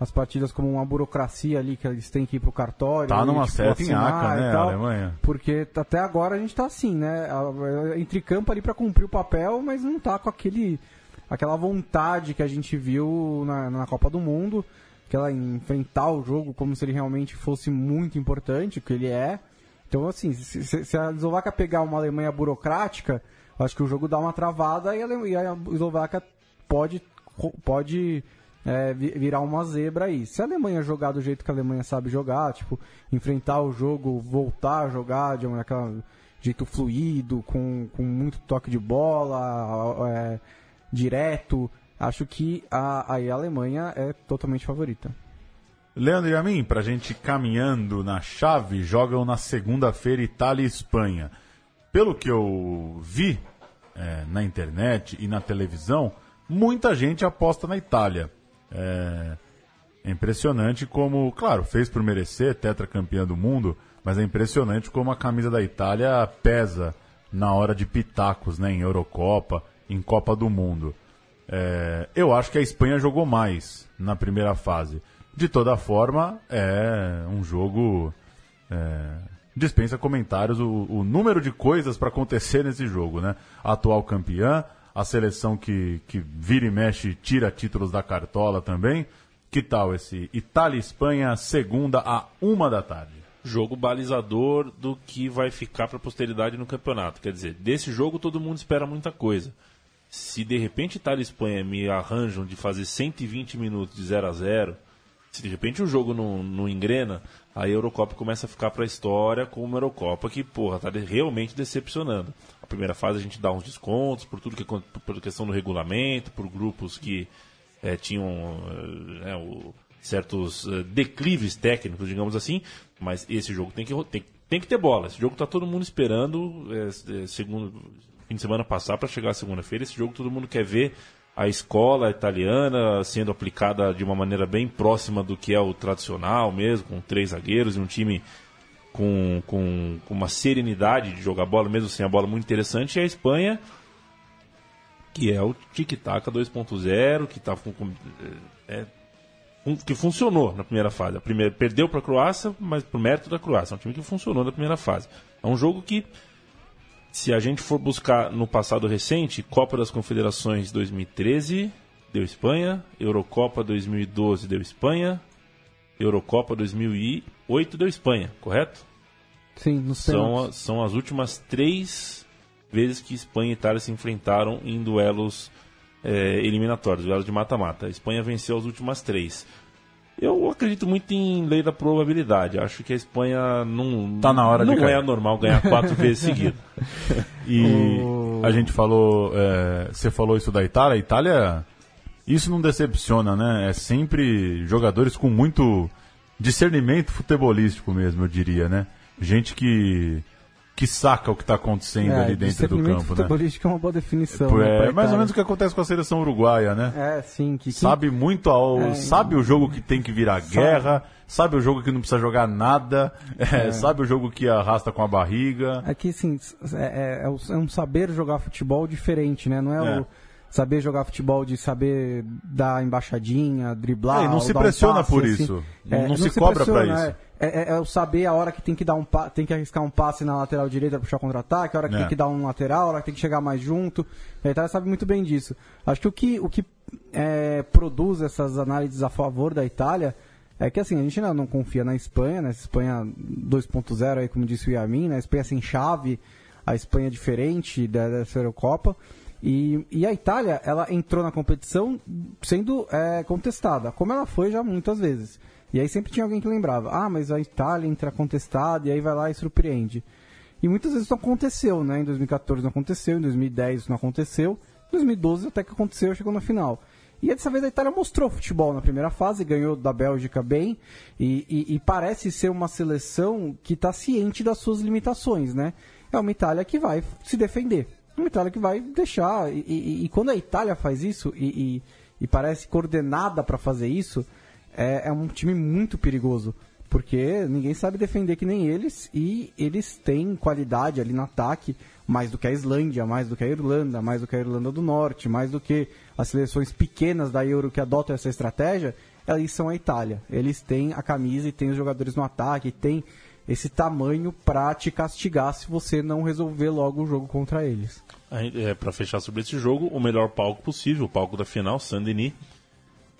as partidas como uma burocracia ali, que eles têm que ir pro cartório? Tá numa tipo, certa né, a tal? Alemanha? Porque até agora a gente tá assim, né? A- Entre campo ali pra cumprir o papel, mas não tá com aquele aquela vontade que a gente viu na, na Copa do Mundo, que ela enfrentar o jogo como se ele realmente fosse muito importante, que ele é. Então, assim, se, se- a Eslováquia pegar uma Alemanha burocrática, acho que o jogo dá uma travada e a, e a Eslováquia pode, pode é, vi- virar uma zebra aí. Se a Alemanha jogar do jeito que a Alemanha sabe jogar, tipo, enfrentar o jogo, voltar a jogar de um aquela jeito fluido, com, com muito toque de bola, é, direto, acho que a, a Alemanha é totalmente favorita. Leandro e a mim, pra gente ir caminhando na chave, jogam na segunda-feira Itália e Espanha. Pelo que eu vi é, na internet e na televisão, muita gente aposta na Itália. É, é impressionante como, claro, fez por merecer, tetracampeã do mundo, mas é impressionante como a camisa da Itália pesa na hora de pitacos, né, em Eurocopa, em Copa do Mundo. É, eu acho que a Espanha jogou mais na primeira fase. De toda forma, é um jogo. é, dispensa comentários o, o número de coisas para acontecer nesse jogo, né? A atual campeã, a seleção que, que vira e mexe tira títulos da cartola também. Que tal esse Itália e Espanha, segunda a uma da tarde? Jogo balizador do que vai ficar para a posteridade no campeonato. Quer dizer, desse jogo todo mundo espera muita coisa. Se de repente Itália e Espanha me arranjam de fazer 120 minutos de 0 a 0 se de repente o jogo não, não engrena, a Eurocopa começa a ficar para a história como uma Eurocopa que, porra, tá realmente decepcionando. A primeira fase a gente dá uns descontos por tudo que por questão do regulamento, por grupos que eh, tinham eh, né, o- certos eh, declives técnicos, digamos assim, mas esse jogo tem que, tem, tem que ter bola. Esse jogo tá todo mundo esperando, eh, segundo fim de semana passar para chegar segunda-feira. Esse jogo todo mundo quer ver a escola italiana sendo aplicada de uma maneira bem próxima do que é o tradicional mesmo, com três zagueiros e um time com, com, com uma serenidade de jogar bola, mesmo sem a bola muito interessante, e a Espanha, que é o tic-tac 2.0, que tá com, é, um- que funcionou na primeira fase. A primeira perdeu para a Croácia, mas por mérito da Croácia. É um time que funcionou na primeira fase. É um jogo que, se a gente for buscar no passado recente, Copa das Confederações 2013 deu Espanha, Eurocopa 2012 deu Espanha, Eurocopa 2008 deu Espanha, correto? Sim, nos São, a- são as últimas três vezes que Espanha e Itália se enfrentaram em duelos eh, eliminatórios, duelos de mata-mata. A Espanha venceu as últimas três. Eu acredito muito em lei da probabilidade. Acho que a Espanha não, Tá na hora de não é normal ganhar quatro [LAUGHS] vezes seguidas. E O- a gente falou, é, você falou isso da Itália, a Itália, isso não decepciona, né? É sempre jogadores com muito discernimento futebolístico mesmo, eu diria, né? Gente que, que saca o que está acontecendo É, ali dentro do campo, né? futebolístico é uma boa definição. Né, É pra mais ou menos o que acontece com a seleção uruguaia, né? É, sim. Que, que- Sabe muito, ao, É, sabe o jogo que tem que virar guerra, sabe o jogo que não precisa jogar nada, é, sabe o jogo que arrasta com a barriga. É que, assim, é, é- é é um saber jogar futebol diferente, né? Não é, É. o saber jogar futebol de saber dar embaixadinha, driblar. É, e não se dar um pressiona passe, por assim. isso. É, não, se, cobra pra pressiona, isso. É, É, é o saber a hora que tem que dar um tem que arriscar um passe na lateral direita para puxar contra-ataque, a hora que É. tem que dar um lateral, a hora que tem que chegar mais junto. A Itália sabe muito bem disso. Acho que o que, o que é, produz essas análises a favor da Itália é que assim, a gente ainda não confia na Espanha, né? Espanha 2.0 aí, como disse o Yamin, né? A Espanha sem chave, a Espanha diferente da, dessa Eurocopa. E, e a Itália, ela entrou na competição sendo é, contestada, como ela foi já muitas vezes. E aí sempre tinha alguém que lembrava, ah, mas a Itália entra contestada e aí vai lá e surpreende. E muitas vezes isso aconteceu, né? Em 2014 não aconteceu, em 2010 isso não aconteceu. 2012 até que aconteceu, chegou na final. E dessa vez a Itália mostrou futebol na primeira fase, ganhou da Bélgica bem, e, e, e parece ser uma seleção que está ciente das suas limitações, né? É uma Itália que vai se defender. Uma Itália que vai deixar. E, e, e quando a Itália faz isso, e, parece coordenada para fazer isso, é, é um time muito perigoso porque ninguém sabe defender que nem eles e eles têm qualidade ali no ataque mais do que a Islândia, mais do que a Irlanda, mais do que a Irlanda do Norte, mais do que as seleções pequenas da Euro que adotam essa estratégia, eles são a Itália. Eles têm a camisa e têm os jogadores no ataque, têm esse tamanho para te castigar se você não resolver logo o jogo contra eles. É, para fechar sobre esse jogo, o melhor palco possível, o palco da final, Saint-Denis.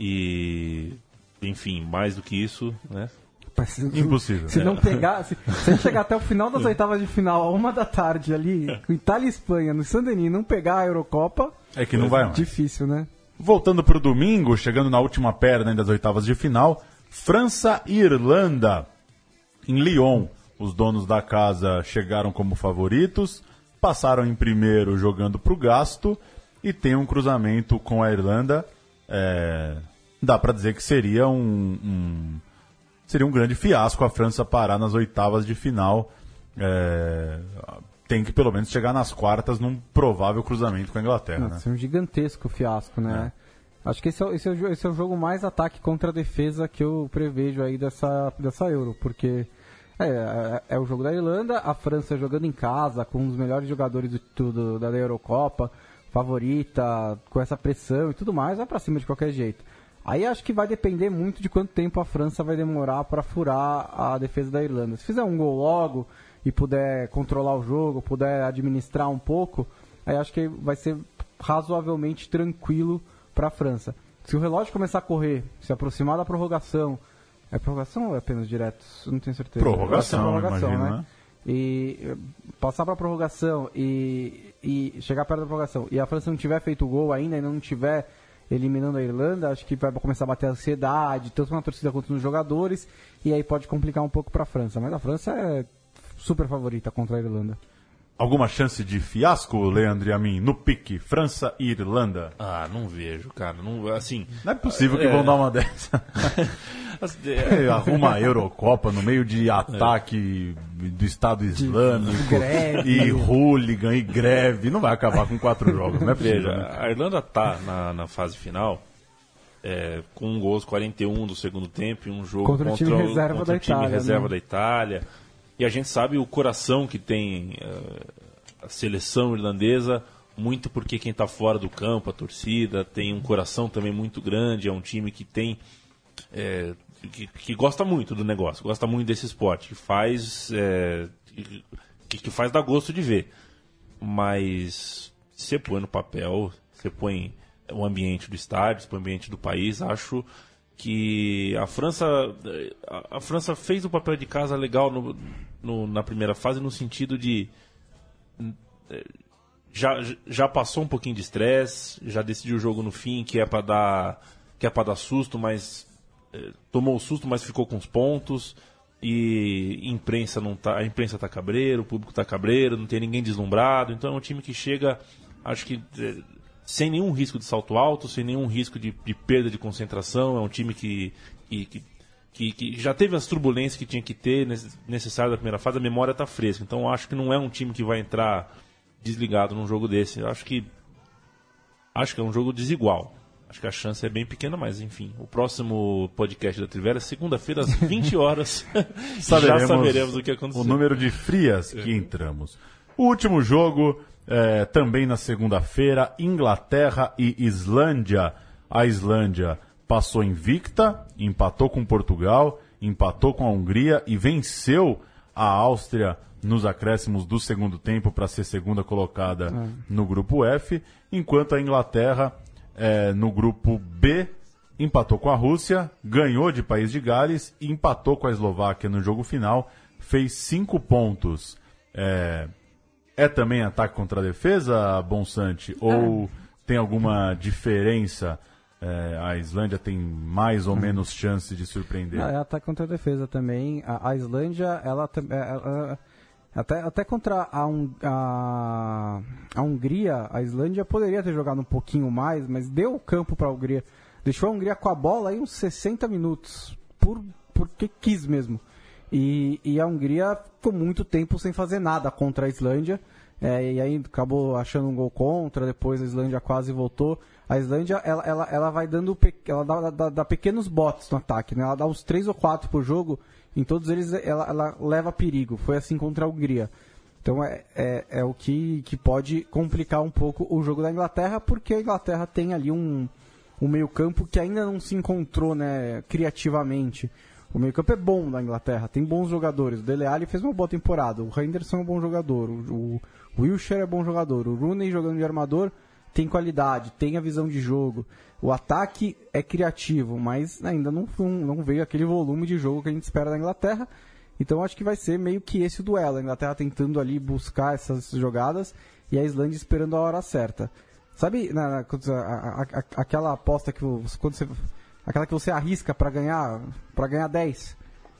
E, enfim, mais do que isso, né? Impossível. Se não pegar, se, se chegar até o final das [LAUGHS] oitavas de final, a uma da tarde ali, com Itália e Espanha, no Saint-Denis, não pegar a Eurocopa. É que não vai mais. Difícil, né? Voltando para o domingo, chegando na última perna das oitavas de final, França e Irlanda. Em Lyon, os donos da casa chegaram como favoritos, passaram em primeiro jogando para o gasto e tem um cruzamento com a Irlanda. É, dá para dizer que seria um, um seria um grande fiasco a França parar nas oitavas de final. É, tem que pelo menos chegar nas quartas num provável cruzamento com a Inglaterra. Né? Seria um gigantesco fiasco, né? É. Acho que esse é, esse, é, esse é, o jogo mais ataque contra defesa que eu prevejo aí dessa, dessa Euro, porque é, é, é, o jogo da Irlanda, a França jogando em casa, com um dos melhores jogadores do, da Eurocopa, favorita, com essa pressão e tudo mais, vai pra cima de qualquer jeito. Aí acho que vai depender muito de quanto tempo a França vai demorar para furar a defesa da Irlanda. Se fizer um gol logo e puder controlar o jogo, puder administrar um pouco, aí acho que vai ser razoavelmente tranquilo para a França. Se o relógio começar a correr, se aproximar da prorrogação, é prorrogação ou é apenas direto? Não tenho certeza. Prorrogação, prorrogação imagino, né? E eh, passar para prorrogação e, e chegar perto da prorrogação e a França não tiver feito o gol ainda e não tiver eliminando a Irlanda, acho que vai começar a bater a ansiedade, tanto na torcida quanto nos jogadores, e aí pode complicar um pouco para a França. Mas a França é super favorita contra a Irlanda. Alguma chance de fiasco, Leandro e a mim, no pique França e Irlanda? Ah, não vejo, cara. Não, assim, não é possível que é... vão dar uma dessa. [LAUGHS] [LAUGHS] é, arruma a Eurocopa no meio de ataque do Estado Islâmico e hooligan e greve. Não vai acabar com quatro jogos, não é possível. Veja, né? a Irlanda tá na, na fase final é, com um gol 41 do segundo tempo e um jogo contra, contra o time reserva contra da time Itália. Reserva né? da Itália e a gente sabe o coração que tem uh, a seleção irlandesa, muito porque quem está fora do campo, a torcida, tem um coração também muito grande, é um time que tem. É, que, que, gosta muito do negócio, gosta muito desse esporte, que faz. É, que, que faz dar gosto de ver. Mas você põe no papel, você põe o ambiente do estádio, o ambiente do país, acho que a França a, a, França fez o papel de casa legal no, no, na primeira fase no sentido de já, já passou um pouquinho de estresse já decidiu o jogo no fim que é para dar que é para dar susto mas eh, tomou o susto mas ficou com os pontos. E imprensa não tá a imprensa tá cabreiro o público tá cabreiro não tem ninguém deslumbrado. Então é um time que chega acho que eh, sem nenhum risco de salto alto, sem nenhum risco de, de perda de concentração. É um time que, que, que, que, já teve as turbulências que tinha que ter necessárias na primeira fase. A memória está fresca. Então acho que não é um time que vai entrar desligado num jogo desse. Eu acho que acho que é um jogo desigual. Acho que a chance é bem pequena, mas enfim. O próximo podcast da Trivela, segunda-feira, às [LAUGHS] 20 horas, [LAUGHS] saberemos já saberemos o que aconteceu. O número de frias que entramos. O último jogo é, também na segunda-feira, Inglaterra e Islândia. A Islândia passou invicta, empatou com Portugal, empatou com a Hungria e venceu a Áustria nos acréscimos do segundo tempo para ser segunda colocada é. no grupo F, enquanto a Inglaterra é, no grupo B empatou com a Rússia, ganhou de País de Gales e empatou com a Eslováquia no jogo final, fez cinco pontos. É, é também ataque contra a defesa, Bonsante? Ou é. tem alguma diferença? É, a Islândia tem mais ou hum. menos chance de surpreender? é ataque contra a defesa também. A, a Islândia, ela, ela, Até, até contra a, a, a Hungria, a Islândia poderia ter jogado um pouquinho mais, mas deu o campo para a Hungria. Deixou a Hungria com a bola aí uns 60 minutos, por, porque quis mesmo. E, e a Hungria ficou muito tempo sem fazer nada contra a Islândia. é, e aí acabou achando um gol contra, depois a Islândia quase voltou. A Islândia, ela, ela, ela vai dando, ela dá, dá- dá pequenos botes no ataque, né? Ela dá uns 3 ou 4 por jogo, em todos eles ela, ela leva perigo. Foi assim contra a Hungria. Então é, é, é o que, que pode complicar um pouco o jogo da Inglaterra, porque a Inglaterra tem ali um, um meio-campo que ainda não se encontrou né, criativamente. O meio-campo é bom da Inglaterra, tem bons jogadores. O Dele Alli fez uma boa temporada, o Henderson é um bom jogador, o, o Wilshere é bom jogador, o Rooney jogando de armador tem qualidade, tem a visão de jogo. O ataque é criativo, mas ainda não, não veio aquele volume de jogo que a gente espera da Inglaterra. Então acho que vai ser meio que esse o duelo. A Inglaterra tentando ali buscar essas jogadas e a Islândia esperando a hora certa. Sabe na, na- a- a- aquela aposta que quando você aquela que você arrisca para ganhar para ganhar 10?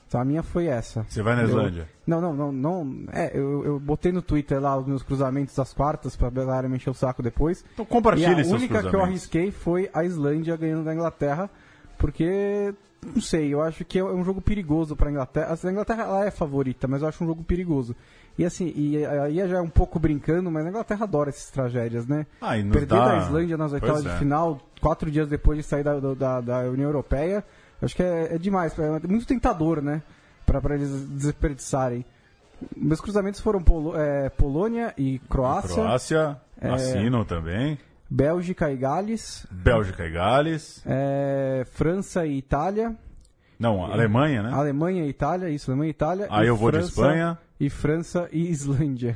Então a minha foi essa. Você vai na Islândia? Não, não, não, não. É, eu, eu botei no Twitter lá os meus cruzamentos das quartas pra galera me encher o saco depois. Então E compartilhe a única que eu arrisquei foi a Islândia ganhando da Inglaterra, porque não sei, eu acho que é um jogo perigoso para a Inglaterra. A Inglaterra ela é favorita, mas eu acho um jogo perigoso. E assim, e aí já é um pouco brincando, mas a Inglaterra adora essas tragédias, né? Ah, e Perder dá- da Islândia nas oitavas de é. final, quatro dias depois de sair da, da, da União Europeia, eu acho que é, é demais, é muito tentador, né? Para eles desperdiçarem. Meus cruzamentos foram Polo- é, Polônia e Croácia, Croácia, É. assinam também. Bélgica e Gales, Bélgica e Gales. é, França e Itália, Não, Alemanha, né? Alemanha e Itália, isso, Alemanha e Itália. Aí eu vou de França- Espanha. E França e Islândia.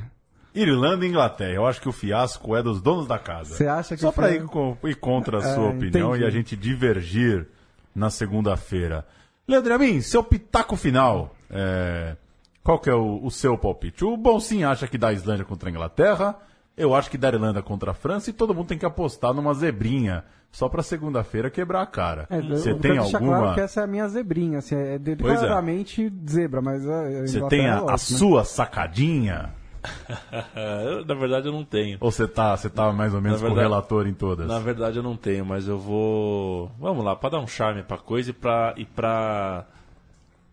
Irlanda e Inglaterra. Eu acho que o fiasco é dos donos da casa. Você acha que Só para ir, ir contra a É, sua opinião entendi. e a gente divergir na segunda-feira. Leandro Amin, seu pitaco final. é, Qual que é o, o seu palpite? O Bonsim acha que dá Islândia contra a Inglaterra. Eu acho que dá a Irlanda contra a França e todo mundo tem que apostar numa zebrinha. Só pra segunda-feira quebrar a cara. É, Você eu tem alguma. claro que essa é a minha zebrinha, assim, é Pois é. zebra, mas a Você tem a, é a ótima. sua sacadinha? [LAUGHS] Eu, na verdade, eu não tenho. Ou você tá, você tá mais ou menos Na com o verdade- relator em todas? Na verdade eu não tenho, mas eu vou. Vamos lá, pra dar um charme pra coisa e pra. e pra.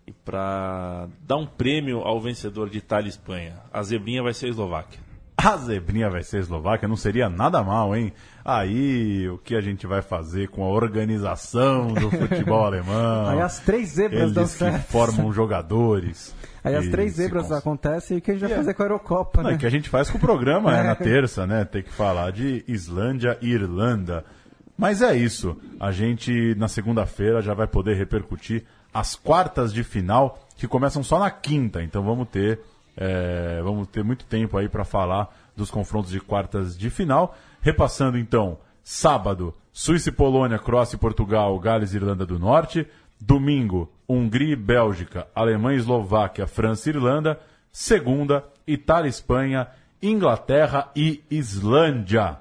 e pra dar um prêmio ao vencedor de Itália e Espanha. A zebrinha vai ser a Eslováquia. A zebrinha vai ser a Eslováquia, não seria nada mal, hein? Aí, o que a gente vai fazer com a organização do [LAUGHS] futebol alemão? Aí as três zebras dão Eles que certo. formam jogadores. [LAUGHS] Aí as três zebras acontecem e o que a gente vai Yeah. fazer com a Eurocopa, Não, né? é que a gente faz com o programa né, na [LAUGHS] terça, né? Tem que falar de Islândia e Irlanda. Mas é isso. A gente, na segunda-feira, já vai poder repercutir as quartas de final, que começam só na quinta. Então vamos ter, é, vamos ter muito tempo aí para falar dos confrontos de quartas de final. Repassando então, sábado, Suíça e Polônia, Croácia e Portugal, Gales e Irlanda do Norte. Domingo, Hungria e Bélgica, Alemanha e Eslováquia, França e Irlanda. Segunda, Itália e Espanha, Inglaterra e Islândia.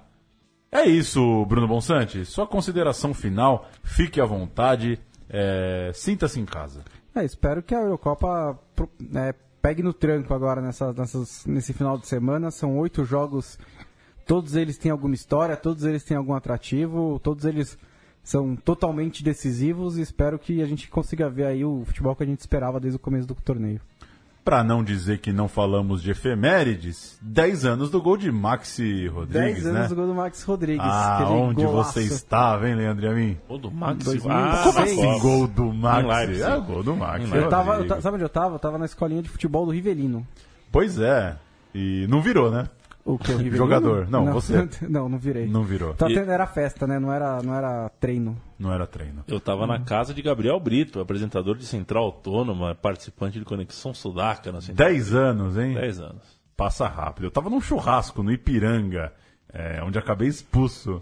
É isso, Bruno Bonsante. Sua consideração final, fique à vontade, é, sinta-se em casa. É, espero que a Eurocopa né, pegue no tranco agora nessa, nesse final de semana. São oito jogos, todos eles têm alguma história, todos eles têm algum atrativo, todos eles são totalmente decisivos e espero que a gente consiga ver aí o futebol que a gente esperava desde o começo do torneio. Para não dizer que não falamos de efemérides, 10 anos do gol de Maxi Rodrigues, 10 anos né? do gol do Max Rodrigues. Ah, aquele onde golaço. você estava, hein, Leandro Amin? Gol do Max. 2006. Ah, Como assim, gol do Maxi? É, gol do Maxi. Eu tava, eu sabe onde eu tava? Eu tava na escolinha de futebol do Rivelino. Pois é, e não virou, né? O que, o Rivelino? Jogador. Não, você. [LAUGHS] Não, não virei. Não virou. Tá tendo- Era festa, né? Não era, não era treino. Não era treino. Eu tava na casa de Gabriel Brito, apresentador de Central Autônoma, participante de Conexão Sudaca na Central. 10 anos, hein? 10 anos. Passa rápido. Eu tava num churrasco no Ipiranga, é, onde acabei expulso,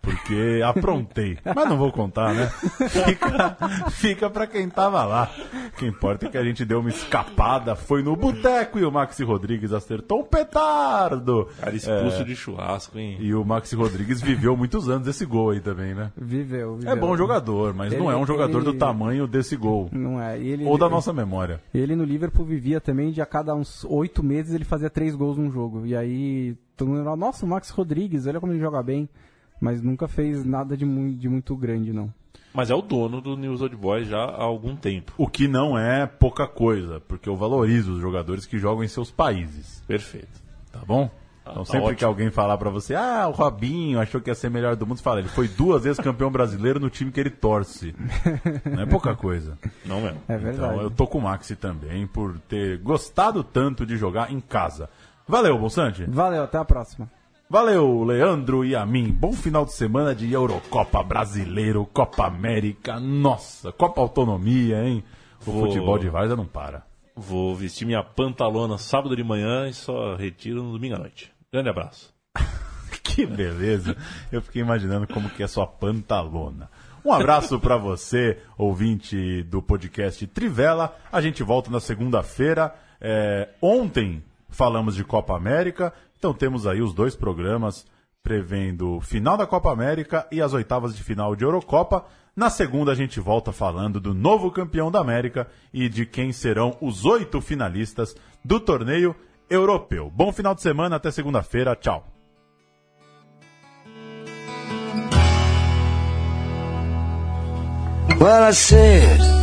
porque aprontei. Mas não vou contar, né? Fica, fica pra quem tava lá. O que importa é que a gente deu uma escapada, foi no boteco e o Maxi Rodrigues acertou um petardo. Cara, expulso é, de churrasco, hein? E o Maxi Rodrigues viveu muitos anos esse gol aí também, né? Viveu, viveu. É bom jogador, mas ele, não é um jogador ele... do tamanho desse gol. Não é. Ele, Ou da nossa memória. Ele no Liverpool vivia também de a cada uns oito meses ele fazia três gols num jogo. E aí todo mundo falava, nossa, o Max Rodrigues, olha como ele joga bem. Mas nunca fez nada de, muito, de muito grande, não. Mas é o dono do News Old Boys já há algum tempo. O que não é pouca coisa, porque eu valorizo os jogadores que jogam em seus países. Perfeito. Tá bom? Ah, então, tá sempre ótimo. que alguém falar para você, ah, o Robinho achou que ia ser melhor do mundo, você fala, ele foi duas vezes campeão brasileiro no time que ele torce. [LAUGHS] Não é pouca coisa. Não mesmo. É verdade. Então, eu tô com o Maxi também por ter gostado tanto de jogar em casa. Valeu, Bolsante. Valeu, até a próxima. Valeu, Leandro e a mim. Bom final de semana de Eurocopa Brasileiro, Copa América. Nossa, Copa Autonomia, hein? O Vou... futebol de Várzea não para. Vou vestir minha pantalona sábado de manhã e só retiro no domingo à noite. Grande abraço. [LAUGHS] que beleza. Eu fiquei imaginando como que é sua pantalona. Um abraço para você, ouvinte do podcast Trivela. A gente volta na segunda-feira. É, ontem falamos de Copa América então temos aí os dois programas prevendo o final da Copa América e as oitavas de final de Eurocopa. Na segunda a gente volta falando do novo campeão da América e de quem serão os oito finalistas do torneio europeu. Bom final de semana, até segunda-feira. Tchau. Well.